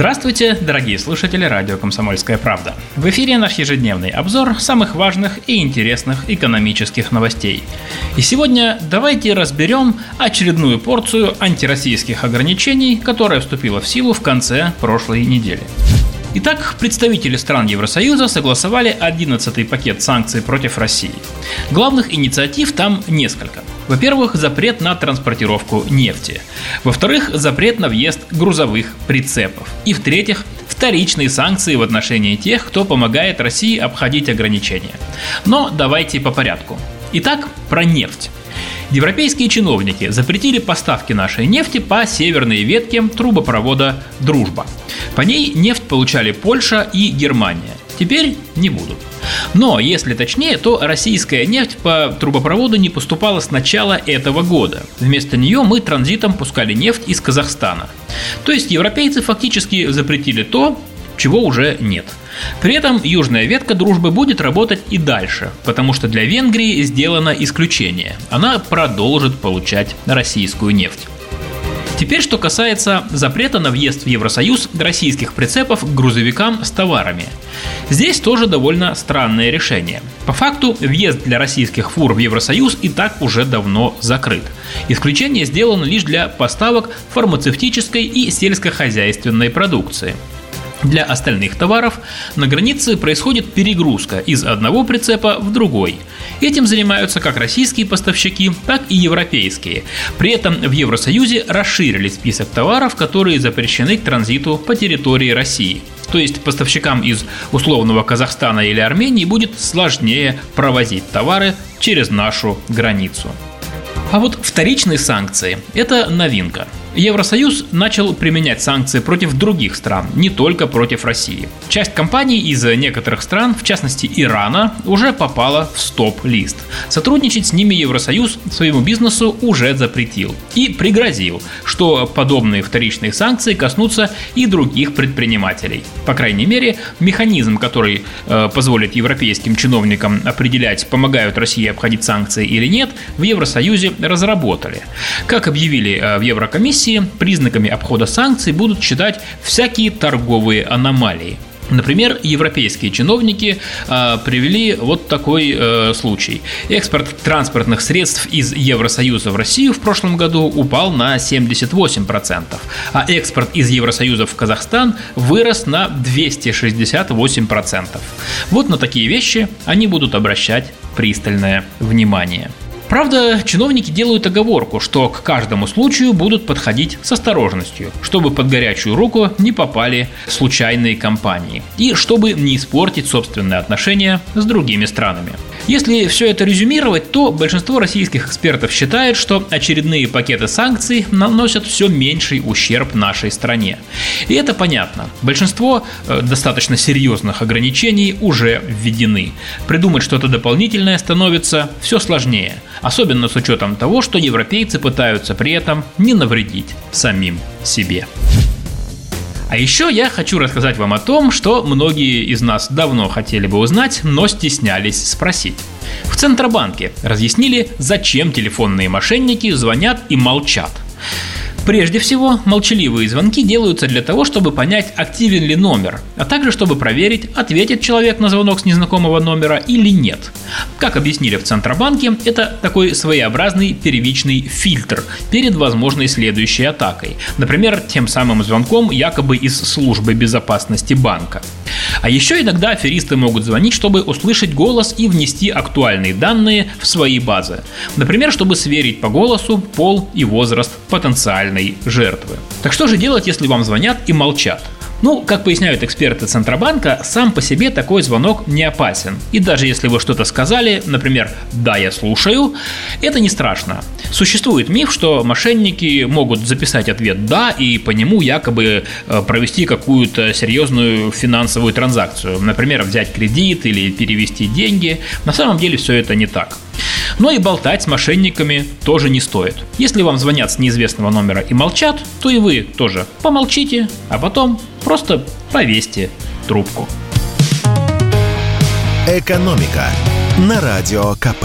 Здравствуйте, дорогие слушатели радио «Комсомольская правда». В эфире наш ежедневный обзор самых важных и интересных экономических новостей. И сегодня давайте разберем очередную порцию антироссийских ограничений, которая вступила в силу в конце прошлой недели. Итак, представители стран Евросоюза согласовали 11-й пакет санкций против России. Главных инициатив там несколько. Во-первых, запрет на транспортировку нефти. Во-вторых, запрет на въезд грузовых прицепов. И в-третьих, вторичные санкции в отношении тех, кто помогает России обходить ограничения. Но давайте по порядку. Итак, про нефть. Европейские чиновники запретили поставки нашей нефти по северной ветке трубопровода «Дружба». По ней нефть получали Польша и Германия. Теперь не будут. Но, если точнее, то российская нефть по трубопроводу не поступала с начала этого года. Вместо нее мы транзитом пускали нефть из Казахстана. То есть европейцы фактически запретили то, чего уже нет. При этом южная ветка дружбы будет работать и дальше, потому что для Венгрии сделано исключение. Она продолжит получать российскую нефть. Теперь, что касается запрета на въезд в Евросоюз российских прицепов к грузовикам с товарами. Здесь тоже довольно странное решение. По факту, въезд для российских фур в Евросоюз и так уже давно закрыт. Исключение сделано лишь для поставок фармацевтической и сельскохозяйственной продукции. Для остальных товаров на границе происходит перегрузка из одного прицепа в другой. Этим занимаются как российские поставщики, так и европейские. При этом в Евросоюзе расширили список товаров, которые запрещены к транзиту по территории России. То есть поставщикам из условного Казахстана или Армении будет сложнее провозить товары через нашу границу. А вот вторичные санкции – это новинка – Евросоюз начал применять санкции против других стран, не только против России. Часть компаний из некоторых стран, в частности Ирана, уже попала в стоп-лист. Сотрудничать с ними Евросоюз своему бизнесу уже запретил и пригрозил, что подобные вторичные санкции коснутся и других предпринимателей. По крайней мере, механизм, который э, позволит европейским чиновникам определять, помогают России обходить санкции или нет, в Евросоюзе разработали. Как объявили э, в Еврокомиссии, комиссии признаками обхода санкций будут считать всякие торговые аномалии. Например, европейские чиновники э, привели вот такой э, случай. Экспорт транспортных средств из Евросоюза в Россию в прошлом году упал на 78%, а экспорт из Евросоюза в Казахстан вырос на 268%. Вот на такие вещи они будут обращать пристальное внимание. Правда, чиновники делают оговорку, что к каждому случаю будут подходить с осторожностью, чтобы под горячую руку не попали случайные компании и чтобы не испортить собственные отношения с другими странами. Если все это резюмировать, то большинство российских экспертов считает, что очередные пакеты санкций наносят все меньший ущерб нашей стране. И это понятно. Большинство э, достаточно серьезных ограничений уже введены. Придумать что-то дополнительное становится все сложнее. Особенно с учетом того, что европейцы пытаются при этом не навредить самим себе. А еще я хочу рассказать вам о том, что многие из нас давно хотели бы узнать, но стеснялись спросить. В Центробанке разъяснили, зачем телефонные мошенники звонят и молчат. Прежде всего, молчаливые звонки делаются для того, чтобы понять, активен ли номер, а также чтобы проверить, ответит человек на звонок с незнакомого номера или нет. Как объяснили в Центробанке, это такой своеобразный первичный фильтр перед возможной следующей атакой, например, тем самым звонком якобы из службы безопасности банка. А еще иногда аферисты могут звонить, чтобы услышать голос и внести актуальные данные в свои базы. Например, чтобы сверить по голосу пол и возраст потенциальной жертвы. Так что же делать, если вам звонят и молчат? Ну, как поясняют эксперты Центробанка, сам по себе такой звонок не опасен. И даже если вы что-то сказали, например, «да, я слушаю», это не страшно. Существует миф, что мошенники могут записать ответ «да» и по нему якобы э, провести какую-то серьезную финансовую транзакцию. Например, взять кредит или перевести деньги. На самом деле все это не так. Но и болтать с мошенниками тоже не стоит. Если вам звонят с неизвестного номера и молчат, то и вы тоже помолчите, а потом просто повесьте трубку. «Экономика» на Радио КП.